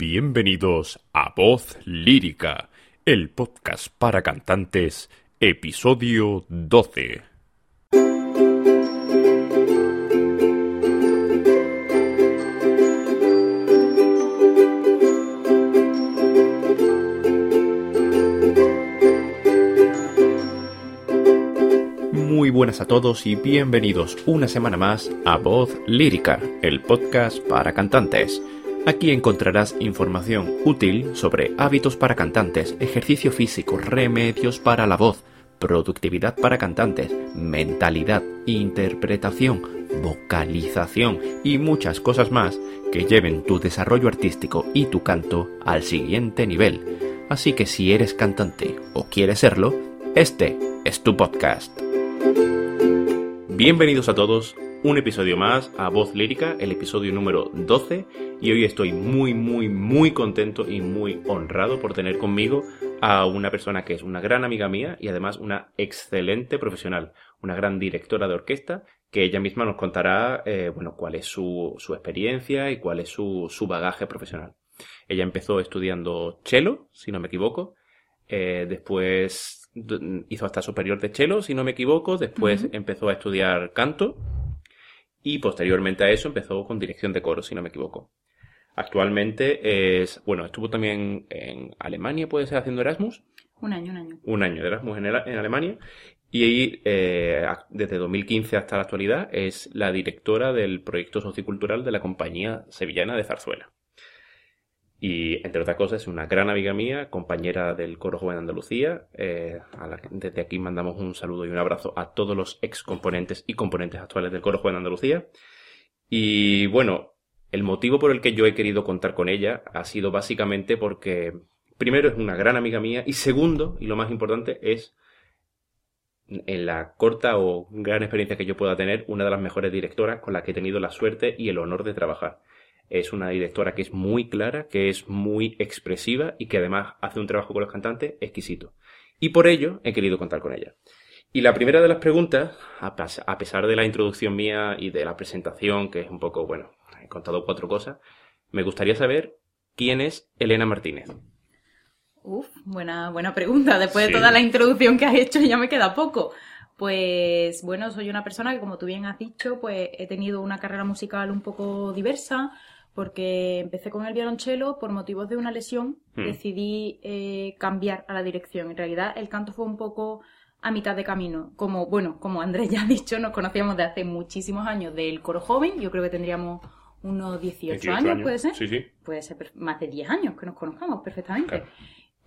Bienvenidos a Voz Lírica, el podcast para cantantes, episodio 12. Muy buenas a todos y bienvenidos una semana más a Voz Lírica, el podcast para cantantes. Aquí encontrarás información útil sobre hábitos para cantantes, ejercicio físico, remedios para la voz, productividad para cantantes, mentalidad, interpretación, vocalización y muchas cosas más que lleven tu desarrollo artístico y tu canto al siguiente nivel. Así que si eres cantante o quieres serlo, este es tu podcast. Bienvenidos a todos, un episodio más a Voz Lírica, el episodio número 12, y hoy estoy muy, muy, muy contento y muy honrado por tener conmigo a una persona que es una gran amiga mía y además una excelente profesional, una gran directora de orquesta, que ella misma nos contará, eh, bueno, cuál es su, su, experiencia y cuál es su, su, bagaje profesional. Ella empezó estudiando cello, si no me equivoco, eh, después hizo hasta superior de cello, si no me equivoco, después uh -huh. empezó a estudiar canto y posteriormente a eso empezó con dirección de coro, si no me equivoco. Actualmente es, bueno, estuvo también en Alemania, puede ser, haciendo Erasmus. Un año, un año. Un año de Erasmus en, en Alemania. Y ahí, eh, desde 2015 hasta la actualidad, es la directora del proyecto sociocultural de la Compañía Sevillana de Zarzuela. Y, entre otras cosas, es una gran amiga mía, compañera del Coro Joven de Andalucía. Eh, a la, desde aquí mandamos un saludo y un abrazo a todos los ex componentes y componentes actuales del Coro Joven de Andalucía. Y bueno, el motivo por el que yo he querido contar con ella ha sido básicamente porque, primero, es una gran amiga mía y segundo, y lo más importante, es en la corta o gran experiencia que yo pueda tener, una de las mejores directoras con la que he tenido la suerte y el honor de trabajar. Es una directora que es muy clara, que es muy expresiva y que además hace un trabajo con los cantantes exquisito. Y por ello he querido contar con ella. Y la primera de las preguntas, a pesar de la introducción mía y de la presentación, que es un poco, bueno, he contado cuatro cosas, me gustaría saber quién es Elena Martínez. Uf, buena, buena pregunta. Después sí. de toda la introducción que has hecho ya me queda poco. Pues bueno, soy una persona que, como tú bien has dicho, pues he tenido una carrera musical un poco diversa porque empecé con el violonchelo por motivos de una lesión, hmm. decidí eh, cambiar a la dirección. En realidad el canto fue un poco a mitad de camino. Como, bueno, como Andrés ya ha dicho, nos conocíamos de hace muchísimos años del coro joven, yo creo que tendríamos unos 18, 18 años, años, ¿puede ser? Sí, sí. Puede ser más de 10 años que nos conozcamos perfectamente. Claro.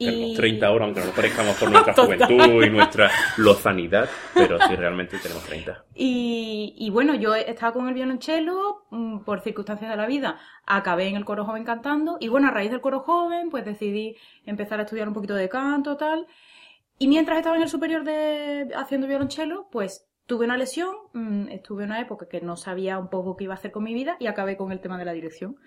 Tenemos 30 ahora, aunque no nos parezcamos por nuestra juventud y nuestra lozanidad, pero sí realmente tenemos 30. Y, y, bueno, yo estaba con el violonchelo, mm, por circunstancias de la vida, acabé en el coro joven cantando, y bueno, a raíz del coro joven, pues decidí empezar a estudiar un poquito de canto, tal. Y mientras estaba en el superior de haciendo violonchelo, pues tuve una lesión, mm, estuve en una época que no sabía un poco qué iba a hacer con mi vida y acabé con el tema de la dirección.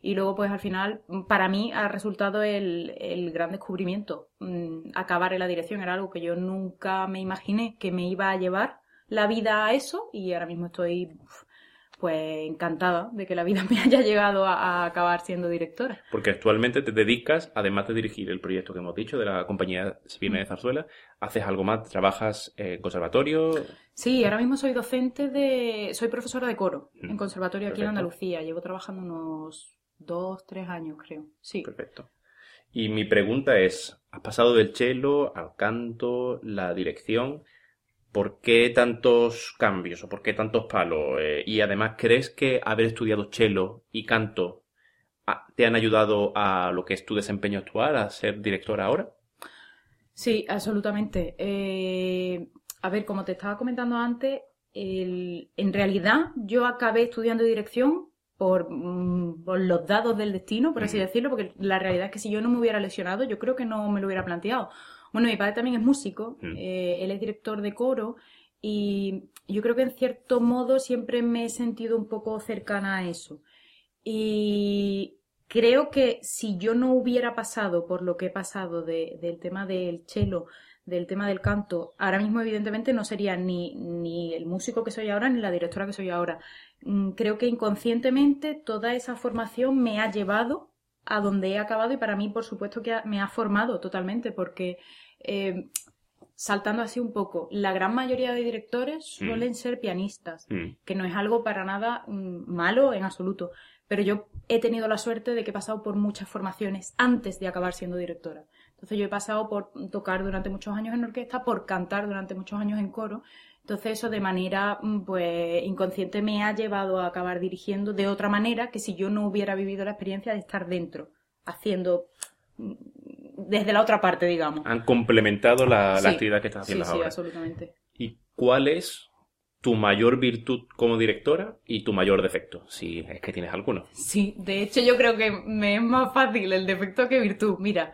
Y luego, pues al final, para mí ha resultado el, el gran descubrimiento. Mm, acabar en la dirección era algo que yo nunca me imaginé que me iba a llevar la vida a eso y ahora mismo estoy pues encantada de que la vida me haya llegado a, a, acabar siendo directora. Porque actualmente te dedicas, además de dirigir el proyecto que hemos dicho de la compañía Sevilla de Zarzuela, ¿haces algo más? ¿Trabajas en conservatorio? Sí, ahora mismo soy docente de... soy profesora de coro mm. en conservatorio Perfecto. aquí en Andalucía. Llevo trabajando unos dos, tres años, creo. Sí. Perfecto. Y mi pregunta es, has pasado del cello al canto, la dirección, ¿por qué tantos cambios o por qué tantos palos? Eh, y además, ¿crees que haber estudiado cello y canto te han ayudado a lo que es tu desempeño actual, a ser directora ahora? Sí, absolutamente. Eh, a ver, como te estaba comentando antes, el, en realidad yo acabé estudiando dirección por, mm, por, los dados del destino, por así decirlo, porque la realidad es que si yo no me hubiera lesionado, yo creo que no me lo hubiera planteado. Bueno, mi padre también es músico, eh, él es director de coro y yo creo que en cierto modo siempre me he sentido un poco cercana a eso. Y creo que si yo no hubiera pasado por lo que he pasado de, del tema del cello, del tema del canto, ahora mismo evidentemente no sería ni, ni el músico que soy ahora ni la directora que soy ahora. Mm, creo que inconscientemente toda esa formación me ha llevado a donde he acabado y para mí, por supuesto, que me ha formado totalmente porque... Eh, saltando así un poco, la gran mayoría de directores suelen ser pianistas, que no es algo para nada mm, malo en absoluto. Pero yo he tenido la suerte de que he pasado por muchas formaciones antes de acabar siendo directora. Entonces yo he pasado por tocar durante muchos años en orquesta, por cantar durante muchos años en coro. Entonces eso de manera mm, pues inconsciente me ha llevado a acabar dirigiendo de otra manera que si yo no hubiera vivido la experiencia de estar dentro, haciendo mm, desde la otra parte, digamos. Han complementado la, actividad que estás haciendo sí, ahora. Sí, absolutamente. ¿Y cuál es tu mayor virtud como directora y tu mayor defecto, si es que tienes alguno. Sí, de hecho yo creo que me es más fácil el defecto que virtud. Mira,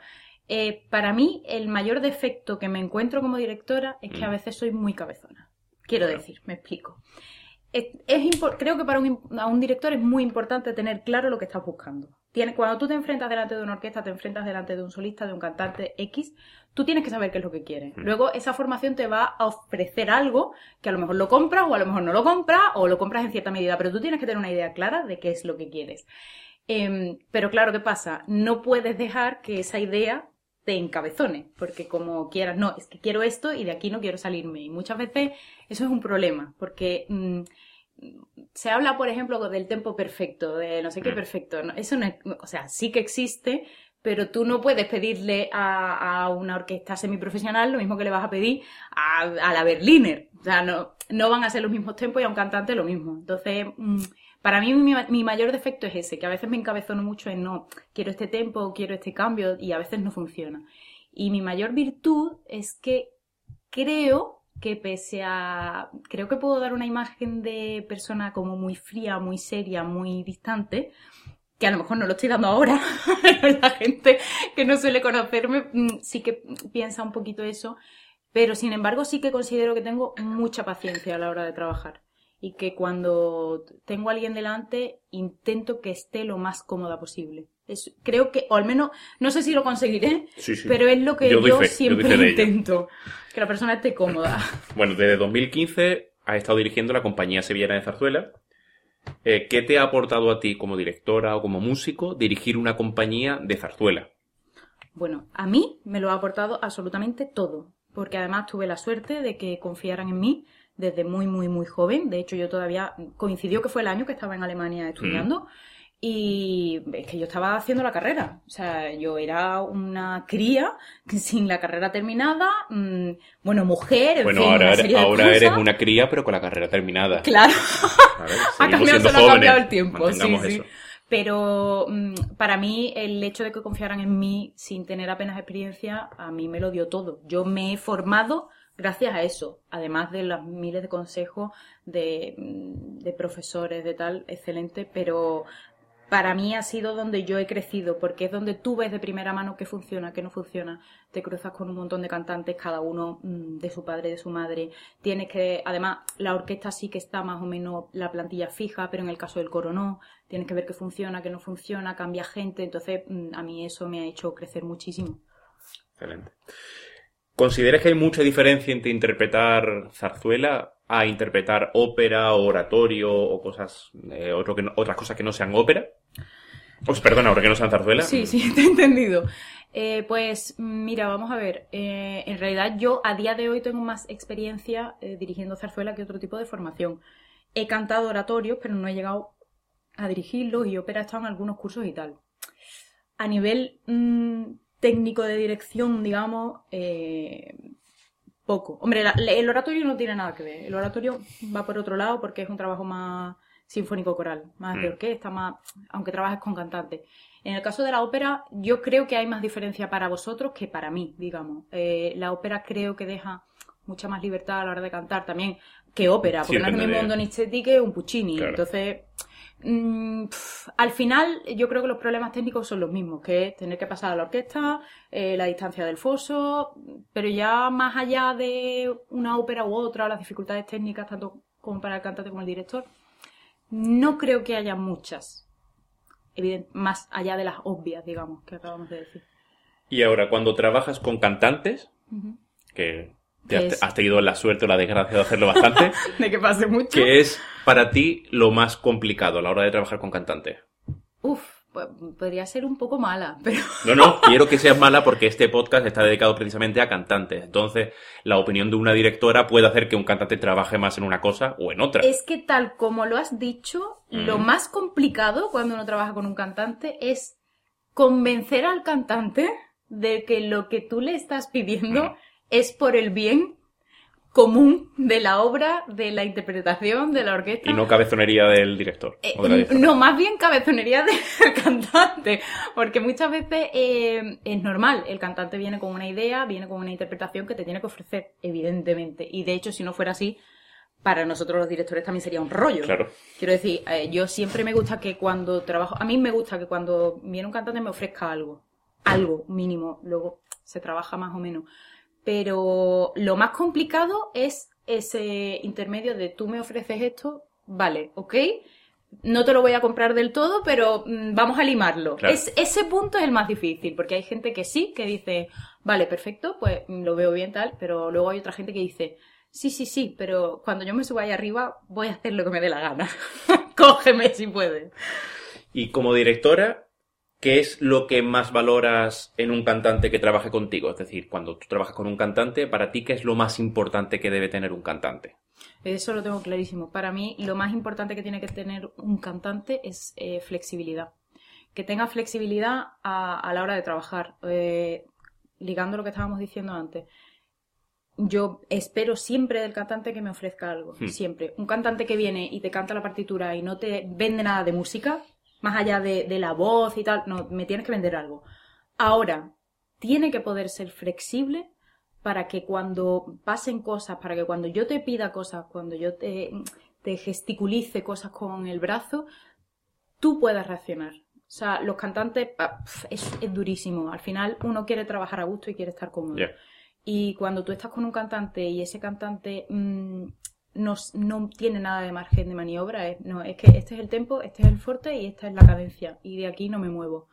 eh, para mí el mayor defecto que me encuentro como directora es que a mm. veces soy muy cabezona. Quiero decir, me explico. Es, creo que para un director es muy importante tener claro lo que estás buscando cuando tú te enfrentas delante de una orquesta, te enfrentas delante de un solista, de un cantante X, tú tienes que saber qué es lo que quieres. Mm. Luego esa formación te va a ofrecer algo que a lo mejor lo compras o a lo mejor no lo compras o lo compras en cierta medida, pero tú tienes que tener una idea clara de qué es lo que quieres. Em, pero claro, ¿qué pasa? No puedes dejar que esa idea te encabezone, porque como quieras, no, es que quiero esto y de aquí no quiero salirme. Y muchas veces eso es un problema, porque... Mm, se habla, por ejemplo, del tempo perfecto, de no sé qué mm. perfecto. Eso no es, o sea, sí que existe, pero tú no puedes pedirle a, una orquesta semiprofesional lo mismo que le vas a pedir a, la Berliner. O sea, no, no van a ser los mismos tempos y a un cantante lo mismo. Entonces, mm, para mí mi, mayor defecto es ese, que a veces me encabezono mucho en no, quiero este tempo, quiero este cambio y a veces no funciona. Y mi mayor virtud es que creo que pese a... Creo que puedo dar una imagen de persona como muy fría, muy seria, muy distante, que a lo mejor no lo estoy dando ahora, pero la gente que no suele conocerme mm, sí que piensa un poquito eso, pero sin embargo sí que considero que tengo mucha paciencia a la hora de trabajar y que cuando tengo a alguien delante intento que esté lo más cómoda posible. creo que, o al menos, no sé si lo conseguiré, pero es lo que yo, siempre intento, que la persona esté cómoda. Bueno, desde 2015 has estado dirigiendo la compañía sevillana de zarzuela. Eh, ¿Qué te ha aportado a ti como directora o como músico dirigir una compañía de zarzuela? Bueno, a mí me lo ha aportado absolutamente todo, porque además tuve la suerte de que confiaran en mí desde muy, muy, muy joven. De hecho, yo todavía coincidió que fue el año que estaba en Alemania estudiando. Mm. Y es que yo estaba haciendo la carrera. O sea, yo era una cría sin la carrera terminada. Mm, bueno, mujer. En bueno, ahora, eres, una cría, pero con la carrera terminada. Claro. ha cambiado, ha cambiado el tiempo. Sí, sí. Pero mm, para mí, el hecho de que confiaran en mí sin tener apenas experiencia, a mí me lo dio todo. Yo me he formado gracias a eso, además de los miles de consejos de, de profesores, de tal, excelente, pero para mí ha sido donde yo he crecido, porque es donde tú ves de primera mano qué funciona, qué no funciona. Te cruzas con un montón de cantantes, cada uno mm, de su padre, de su madre. Tienes que, además, la orquesta sí que está más o menos la plantilla fija, pero en el caso del coro no. Tienes que ver qué funciona, qué no funciona, cambia gente. Entonces, mm, a mí eso me ha hecho crecer muchísimo. Excelente. ¿Consideras que hay mucha diferencia entre interpretar zarzuela a interpretar ópera oratorio o cosas, eh, otro que otras cosas que no sean ópera? Pues perdona, ahora no sean zarzuela. Sí, sí, te he entendido. Eh, pues mira, vamos a ver. Eh, en realidad yo a día de hoy tengo más experiencia dirigiendo zarzuela que otro tipo de formación. He cantado oratorios, pero no he llegado a dirigirlos y ópera he estado en algunos cursos y tal. A nivel mm, técnico de dirección, digamos, eh, poco. Hombre, el oratorio no tiene nada que ver. El oratorio va por otro lado porque es un trabajo más sinfónico coral, más de mm. orquesta, más, aunque trabajes con cantantes. En el caso de la ópera, yo creo que hay más diferencia para vosotros que para mí, digamos. Eh, la ópera creo que deja mucha más libertad a la hora de cantar también que ópera, porque no es lo mismo un Donizetti que un Puccini. Entonces, Mm, al final, yo creo que los problemas técnicos son los mismos, que es tener que pasar a la orquesta, eh, la distancia del foso, pero ya más allá de una ópera u otra, las dificultades técnicas, tanto como para el cantante como el director, no creo que haya muchas, más allá de las obvias, digamos, que acabamos de decir. Y ahora, cuando trabajas con cantantes, que has, tenido la suerte o la desgracia de hacerlo bastante. de que pase mucho. ¿Qué es para ti lo más complicado a la hora de trabajar con cantantes? Uf, podría ser un poco mala, pero... No, no, quiero que seas mala porque este podcast está dedicado precisamente a cantantes. Entonces, la opinión de una directora puede hacer que un cantante trabaje más en una cosa o en otra. Es que tal como lo has dicho, lo Mm. más complicado cuando uno trabaja con un cantante es convencer al cantante de que lo que tú le estás pidiendo Mm. es por el bien común de la obra, de la interpretación, de la orquesta. Y no cabezonería del director. Eh, o de la directora. no, más bien cabezonería del cantante, porque muchas veces eh, es normal, el cantante viene con una idea, viene con una interpretación que te tiene que ofrecer, evidentemente, y de hecho si no fuera así, para nosotros los directores también sería un rollo. Claro. Quiero decir, eh, yo siempre me gusta que cuando trabajo, a mí me gusta que cuando viene un cantante me ofrezca algo, algo mínimo, luego se trabaja más o menos. Pero lo más complicado es ese intermedio de tú me ofreces esto, vale, ok, no te lo voy a comprar del todo, pero mm, vamos a limarlo. Claro. Es, ese punto es el más difícil, porque hay gente que sí, que dice, vale, perfecto, pues mm, lo veo bien tal, pero luego hay otra gente que dice, sí, sí, sí, pero cuando yo me suba ahí arriba voy a hacer lo que me dé la gana. Cógeme si puedes. Y como directora, ¿qué es lo que más valoras en un cantante que trabaje contigo? Es decir, cuando tú trabajas con un cantante, para ti, ¿qué es lo más importante que debe tener un cantante? Eso lo tengo clarísimo. Para mí, lo más importante que tiene que tener un cantante es eh, flexibilidad. Que tenga flexibilidad a, a la hora de trabajar. Eh, ligando lo que estábamos diciendo antes. Yo espero siempre del cantante que me ofrezca algo. Hmm. Siempre. Un cantante que viene y te canta la partitura y no te vende nada de música, más allá de, de la voz y tal, no, me tienes que vender algo. Ahora, tiene que poder ser flexible para que cuando pasen cosas, para que cuando yo te pida cosas, cuando yo te, te gesticulice cosas con el brazo, tú puedas reaccionar. O sea, los cantantes ah, es, es durísimo. Al final uno quiere trabajar a gusto y quiere estar cómodo. Y cuando tú estás con un cantante y ese cantante mm, no, no tiene nada de margen de maniobra, es, no, es que este es el tempo, este es el fuerte y esta es la cadencia. Y de aquí no me muevo.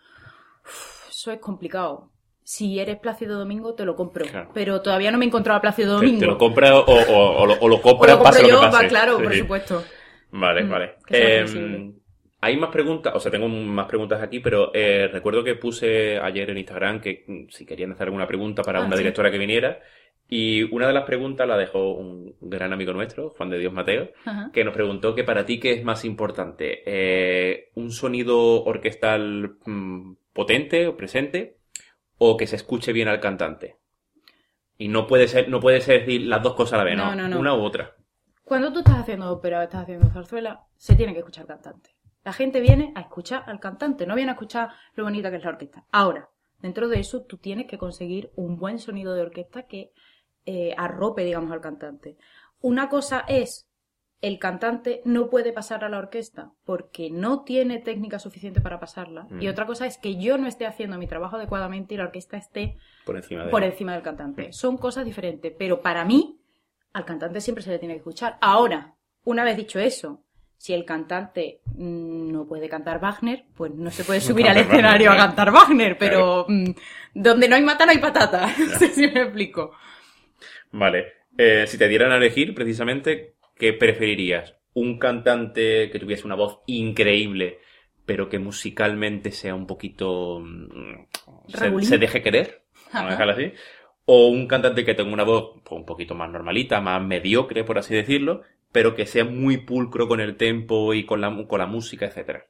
Uf, eso es complicado. Si eres Plácido Domingo, te lo compro. Claro. Pero todavía no me he encontrado a Plácido Domingo. te lo compras o, o- o lo, o lo compras, lo pase lo yo, que pase. va claro, Sí, por supuesto. Vale, Mm, vale. Eh, flexible. hay más preguntas, o sea, tengo más preguntas aquí, pero eh, recuerdo que puse ayer en Instagram que mm, si querían hacer alguna pregunta para Ah, una sí. directora que viniera. Y una de las preguntas la dejó un gran amigo nuestro, Juan de Dios Mateo, Ajá. que nos preguntó que para ti qué es más importante, eh, un sonido orquestal mm, potente o presente o que se escuche bien al cantante. Y no puede ser, no puede ser decir las dos cosas a la vez, ¿no? No, no, no. Una u otra. Cuando tú estás haciendo ópera o estás haciendo zarzuela, se tiene que escuchar cantante. La gente viene a escuchar al cantante, no viene a escuchar lo bonita que es la orquesta. Ahora, dentro de eso, tú tienes que conseguir un buen sonido de orquesta que eh, arrope, digamos, al cantante. Una cosa es el cantante no puede pasar a la orquesta porque no tiene técnica suficiente para pasarla. Mm. Y otra cosa es que yo no esté haciendo mi trabajo adecuadamente y la orquesta esté Por encima de... por encima del cantante. Mm. Son cosas diferentes, pero para mí, al cantante siempre se le tiene que escuchar. Ahora, una vez dicho eso, si el cantante mm, no puede cantar Wagner, pues no se puede subir al escenario a cantar Wagner, pero mm, donde no hay mata no hay patata. No sé si me explico. Vale. Eh, si te dieran a elegir, precisamente, ¿qué preferirías? ¿Un cantante que tuviese una voz increíble, pero que musicalmente sea un poquito... mm, se, deje querer? Vamos a dejarlo así. O un cantante que tenga una voz pues, un poquito más normalita, más mediocre, por así decirlo, pero que sea muy pulcro con el tempo y con la, con la música, etcétera.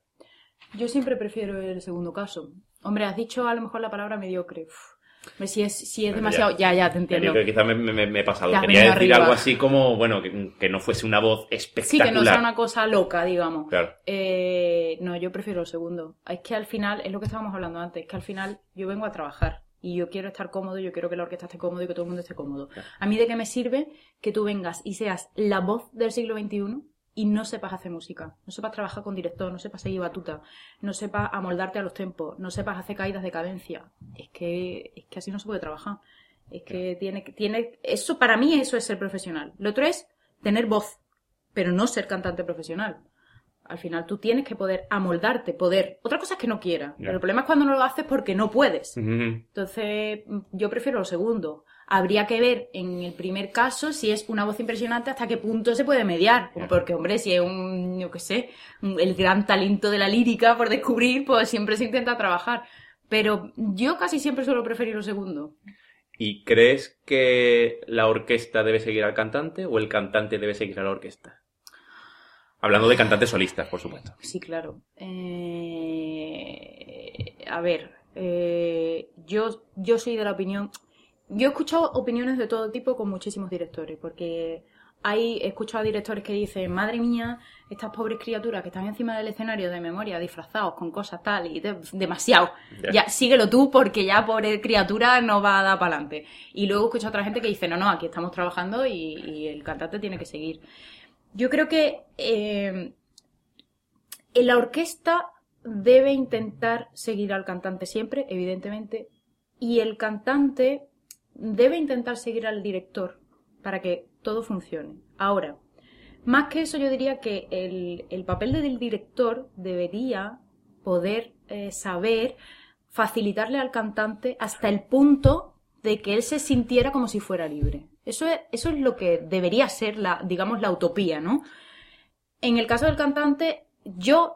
Yo siempre prefiero el segundo caso. Hombre, has dicho a lo mejor la palabra mediocre. Uf. Si es, si es Bueno, demasiado... Ya, ya, te entiendo. Mediocre, quizás me, me- me he pasado. Te Quería decir arriba. algo así como, bueno, que, que no fuese una voz Sí, espectacular. que no sea una cosa loca, digamos. Claro. Eh, no, yo prefiero el segundo. Es que al final, es lo que estábamos hablando antes, que al final yo vengo a trabajar y yo quiero estar cómodo, yo quiero que la orquesta esté cómodo y que todo el mundo esté cómodo. Claro. A mí de qué me sirve que tú vengas y seas la voz del siglo XXI y no sepas hacer música, no sepas trabajar con director, no sepas seguir batuta, no sepas amoldarte a los tempos, no sepas hacer caídas de cadencia. Es que, es que así no se puede trabajar. Es que tiene, que- tiene, eso para mí eso es ser profesional. Lo otro es tener voz, pero no ser cantante profesional. Al final tú tienes que poder amoldarte, poder. Otra cosa es que no quieras, pero el problema es cuando no lo haces porque no puedes. Entonces, yo prefiero lo segundo. Habría que ver en el primer caso si es una voz impresionante hasta qué punto se puede mediar. Porque, hombre, si es un, yo qué sé, el gran talento de la lírica por descubrir, pues siempre se intenta trabajar. Pero yo casi siempre suelo preferir lo segundo. ¿Y crees que la orquesta debe seguir al cantante o el cantante debe seguir a la orquesta? Hablando de cantantes solistas, por supuesto. Sí, claro. Eh, a ver, eh, yo, yo soy de la opinión. Yo he escuchado opiniones de todo tipo con muchísimos directores, porque hay, he escuchado directores que dicen, madre mía, estas pobres criaturas que están encima del escenario de memoria, disfrazados con cosas tal y demasiado. Ya, síguelo tú porque ya pobre criatura no va a dar para adelante. Y luego escucho a otra gente que dice, no, no, aquí estamos trabajando y, el cantante tiene que seguir. Yo creo que eh, la orquesta debe intentar seguir al cantante siempre, evidentemente, y el cantante debe intentar seguir al director para que todo funcione. Ahora, más que eso, yo diría que el, papel del director debería poder eh, saber facilitarle al cantante hasta el punto de que él se sintiera como si fuera libre. Eso es, eso es lo que debería ser la, digamos, la utopía, ¿no? En el caso del cantante, yo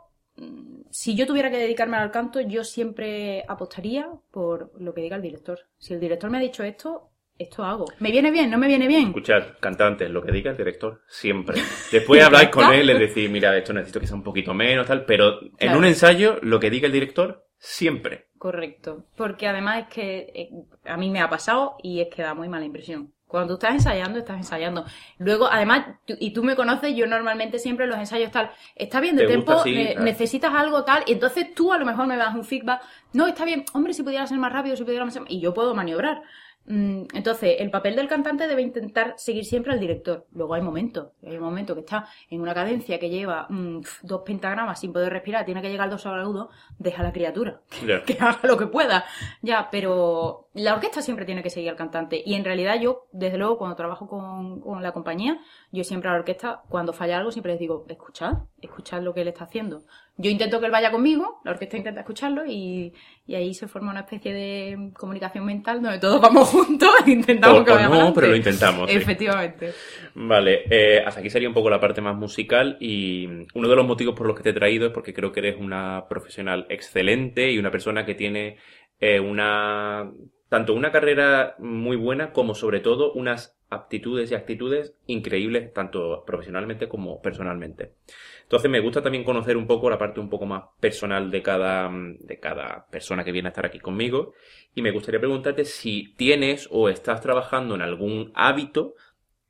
si yo tuviera que dedicarme al canto, yo siempre apostaría por lo que diga el director. Si el director me ha dicho esto, esto hago. ¿Me viene bien? ¿No me viene bien? Escuchar, cantantes, lo que diga el director, siempre. Después habláis con él, y decir, mira, esto necesito que sea un poquito menos, tal, pero en un ensayo, lo que diga el director, siempre. Correcto. Porque además es que eh, a mí me ha pasado y es que da muy mala impresión. Cuando tú estás ensayando, estás ensayando. Luego, además, y tú me conoces, yo normalmente siempre los ensayos tal, está bien de tiempo, necesitas algo tal, y entonces tú a lo mejor me das un feedback, no, está bien, hombre, si pudiera ser más rápido, si pudiera ser más... Y yo puedo maniobrar. Mm, entonces, el papel del cantante debe intentar seguir siempre al director. Luego hay momentos, hay un momento que está en una cadencia que lleva mm, dos pentagramas sin poder respirar, tiene que llegar al dos agudo, deja a la criatura, que haga lo que pueda. Ya, pero la orquesta siempre tiene que seguir al cantante. Y en realidad yo, desde luego, cuando trabajo con, con la compañía, yo siempre a la orquesta, cuando falla algo, siempre les digo, escuchad, escuchad lo que él está haciendo. Yo intento que él vaya conmigo, la orquesta intenta escucharlo y, y ahí se forma una especie de comunicación mental donde todos vamos juntos e intentamos que vaya No, pero lo intentamos. Efectivamente. Vale, eh, hasta aquí sería un poco la parte más musical y uno de los motivos por los que te he traído es porque creo que eres una profesional excelente y una persona que tiene eh, una tanto una carrera muy buena como sobre todo unas aptitudes y actitudes increíbles tanto profesionalmente como personalmente. Entonces me gusta también conocer un poco la parte un poco más personal de cada, de cada persona que viene a estar aquí conmigo y me gustaría preguntarte si tienes o estás trabajando en algún hábito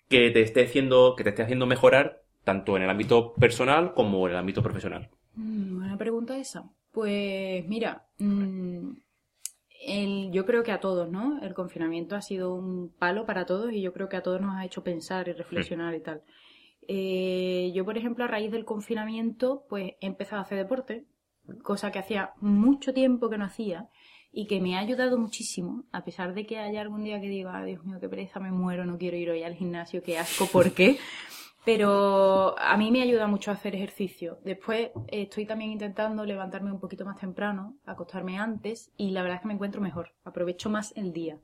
que te esté haciendo, que te esté haciendo mejorar tanto en el ámbito personal como en el ámbito profesional. Mm, buena pregunta esa. Pues mira, mm, yo creo que a todos, ¿no? El confinamiento ha sido un palo para todos y yo creo que a todos nos ha hecho pensar y reflexionar y tal. Eh, yo, por ejemplo, a raíz del confinamiento, pues he empezado a hacer deporte, cosa que hacía mucho tiempo que no hacía y que me ha ayudado muchísimo, a pesar de que haya algún día que diga, Dios mío, qué pereza, me muero, no quiero ir hoy al gimnasio, qué asco, ¿por qué? Pero a mí me ayuda mucho a hacer ejercicio. Después estoy también intentando levantarme un poquito más temprano, acostarme antes y la verdad es que me encuentro mejor. Aprovecho más el día.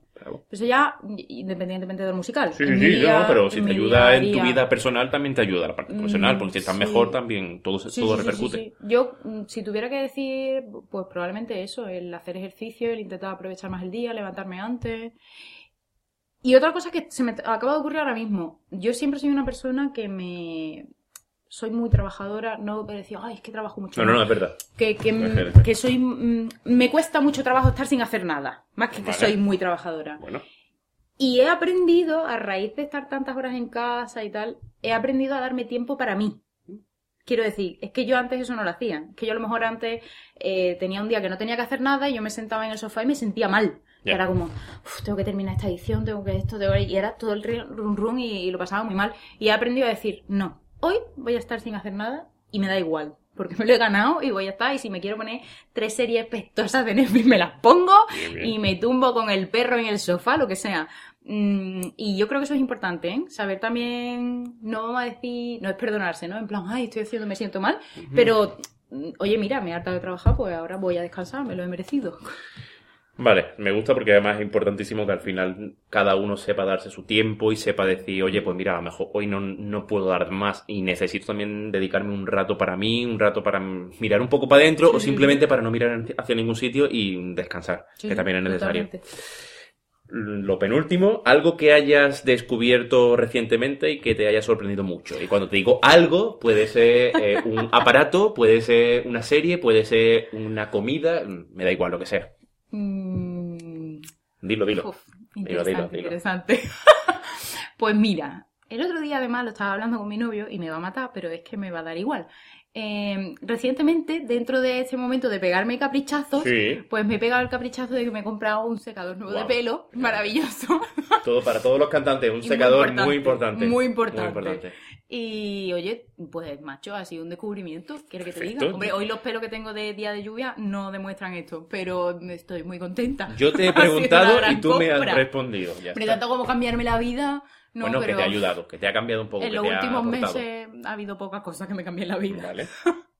Eso ya independientemente del musical. Sí, sí, sí, pero si te ayuda en tu vida personal también te ayuda la parte profesional, porque si estás mejor también todo, todo repercute. Yo, mm, si tuviera que decir, pues probablemente eso, el hacer ejercicio, el intentar aprovechar más el día, levantarme antes. Y otra cosa que se me acaba de ocurrir ahora mismo. Yo siempre soy una persona que me. Soy muy trabajadora, no me decía, ay, es que trabajo mucho. No, no, no, es verdad. Que, que, soy. Mm, me cuesta mucho trabajo estar sin hacer nada. Más que que soy muy trabajadora. Bueno. Y he aprendido, a raíz de estar tantas horas en casa y tal, he aprendido a darme tiempo para mí. Quiero decir, es que yo antes eso no lo hacía. Es que yo a lo mejor antes eh, tenía un día que no tenía que hacer nada y yo me sentaba en el sofá y me sentía mal. Era como, tengo que terminar esta edición, tengo que esto, tengo y era todo el run run y, lo pasaba muy mal. Y he aprendido a decir, no, hoy voy a estar sin hacer nada y me da igual. Porque me lo he ganado y voy a estar. Y si me quiero poner tres series pestosas de Netflix, me las pongo y me tumbo con el perro en el sofá, lo que sea. Mm, y yo creo que eso es importante, ¿eh? Saber también, no vamos a decir, no es perdonarse, ¿no? En plan, ay, estoy haciendo, me siento mal, pero, mm, oye, mira, me he hartado de trabajar, pues ahora voy a descansar, me lo he merecido. Vale, me gusta porque además es importantísimo que al final cada uno sepa darse su tiempo y sepa decir, oye, pues mira, a lo mejor hoy no, no puedo dar más y necesito también dedicarme un rato para mí, un rato para mirar un poco para adentro Sí, o sí, simplemente para no mirar hacia ningún sitio y descansar, Sí, que también es necesario. totalmente. Lo penúltimo, algo que hayas descubierto recientemente y que te haya sorprendido mucho. Y cuando te digo algo, puede ser eh, un aparato, puede ser una serie, puede ser una comida, me da igual lo que sea. Mm, Dilo, dilo. uf, Dilo, dilo, dilo. interesante. pues mira, el otro día además lo estaba hablando con mi novio y me va a matar, pero es que me va a dar igual. Eh, recientemente, dentro de este momento de pegarme caprichazos, Sí, pues me he pegado el caprichazo de que me he comprado un secador nuevo de pelo, maravilloso. todo para todos los cantantes, un secador muy importante, muy importante. Muy importante. Y oye, pues macho, ha sido un descubrimiento, quiero que te Perfecto. diga. Hombre, hoy los pelos que tengo de día de lluvia no demuestran esto, pero estoy muy contenta. Yo te he preguntado y tú me has respondido. Ya está. tanto como cambiarme la vida, no, bueno, pero que te ha ayudado, que te ha cambiado un poco. en que los te últimos meses ha habido pocas cosas que me cambien la vida. Vale.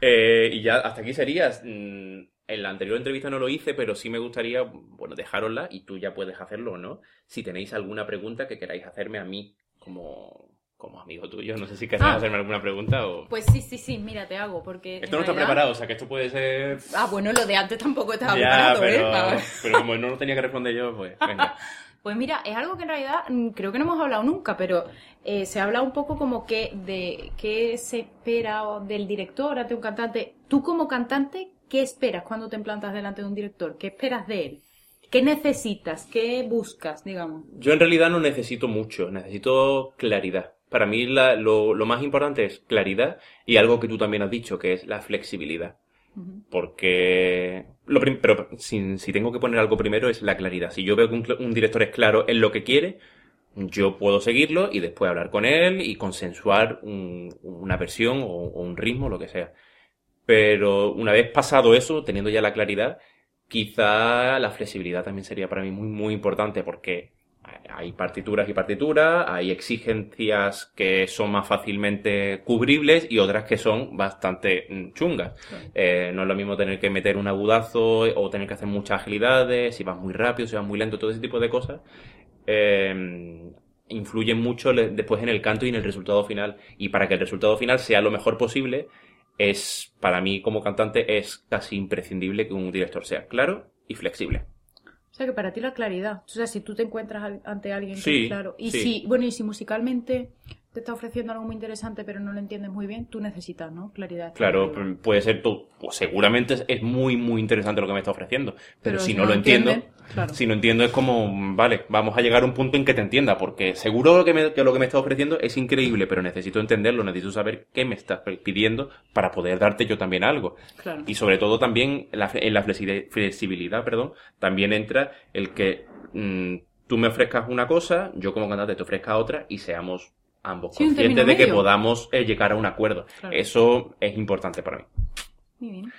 Eh, y ya hasta aquí serías. mm, En la anterior entrevista no lo hice, pero sí me gustaría, bueno, dejárosla y tú ya puedes hacerlo, ¿no? Si tenéis alguna pregunta que queráis hacerme a mí como, como amigo tuyo, no sé si queréis Ah. hacerme alguna pregunta o... Pues sí, sí, sí, mira, te hago, porque... Esto no está preparado, o sea que esto puede ser... Ah, bueno, lo de antes tampoco estaba ya, preparado, pero, ¿eh? Pero como no lo tenía que responder yo, pues venga. Pues mira, es algo que en realidad mm, creo que no hemos hablado nunca, pero eh, se habla un poco como que de qué se espera del director ante un cantante. Tú como cantante, ¿qué esperas cuando te plantas delante de un director? ¿Qué esperas de él? ¿Qué necesitas? ¿Qué buscas, digamos? Yo en realidad no necesito mucho, necesito claridad. Para mí la- lo, lo más importante es claridad y algo que tú también has dicho, que es la flexibilidad. Porque. Lo pero si, si tengo que poner algo primero es la claridad. Si yo veo que un, director es claro en lo que quiere, yo puedo seguirlo y después hablar con él y consensuar un- una versión o un ritmo, lo que sea. Pero una vez pasado eso, teniendo ya la claridad, quizá la flexibilidad también sería para mí muy, muy importante porque hay partituras y partituras, hay exigencias que son más fácilmente cubribles y otras que son bastante mm, chungas. Claro. Eh, no es lo mismo tener que meter un agudazo o tener que hacer muchas agilidades, si vas muy rápido, si vas muy lento, todo ese tipo de cosas. eh, influyen mucho después en el canto y en el resultado final. Y para que el resultado final sea lo mejor posible, es, para mí como cantante, es casi imprescindible que un director sea claro y flexible. O sea, que para ti la claridad. O sea, si tú te encuentras ante alguien que Sí, claro. Y sí. si, bueno, y si musicalmente te está ofreciendo algo muy interesante, pero no lo entiendes muy bien, tú necesitas, ¿no? Claridad. Claro, Claridad. puede ser tú, pues seguramente es- muy, muy interesante lo que me está ofreciendo. Pero, Pero si si no lo entiendo, claro. si no entiendo es como, vale, vamos a llegar a un punto en que te entienda, porque seguro que, me- que lo que me está ofreciendo es increíble, pero necesito entenderlo, necesito saber qué me estás pidiendo para poder darte yo también algo. Claro. Y sobre todo también en la, en la flexi- flexibilidad, perdón, también entra el que mm, tú me ofrezcas una cosa, yo como cantante te ofrezca otra y seamos ambos Sí, conscientes de que medio. podamos eh, llegar a un acuerdo. Claro. Eso es importante para mí. Muy bien.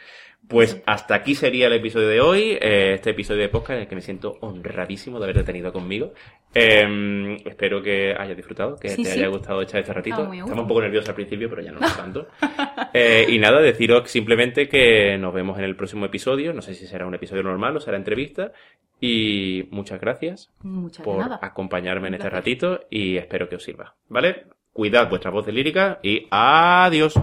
Pues hasta aquí sería el episodio de hoy, eh, este episodio de podcast en el que me siento honradísimo de haberte tenido conmigo. Eh, espero que hayas disfrutado, que Sí, te sí. haya gustado echar este ratito. Estaba muy a gusto. Estaba un poco nervioso al principio, pero ya no lo tanto. Eh, y nada, deciros simplemente que nos vemos en el próximo episodio. No sé si será un episodio normal o será entrevista. Y muchas gracias Muchas por nada. acompañarme en este ratito y espero que os sirva. ¿Vale? Cuidad vuestra voz de lírica y adiós.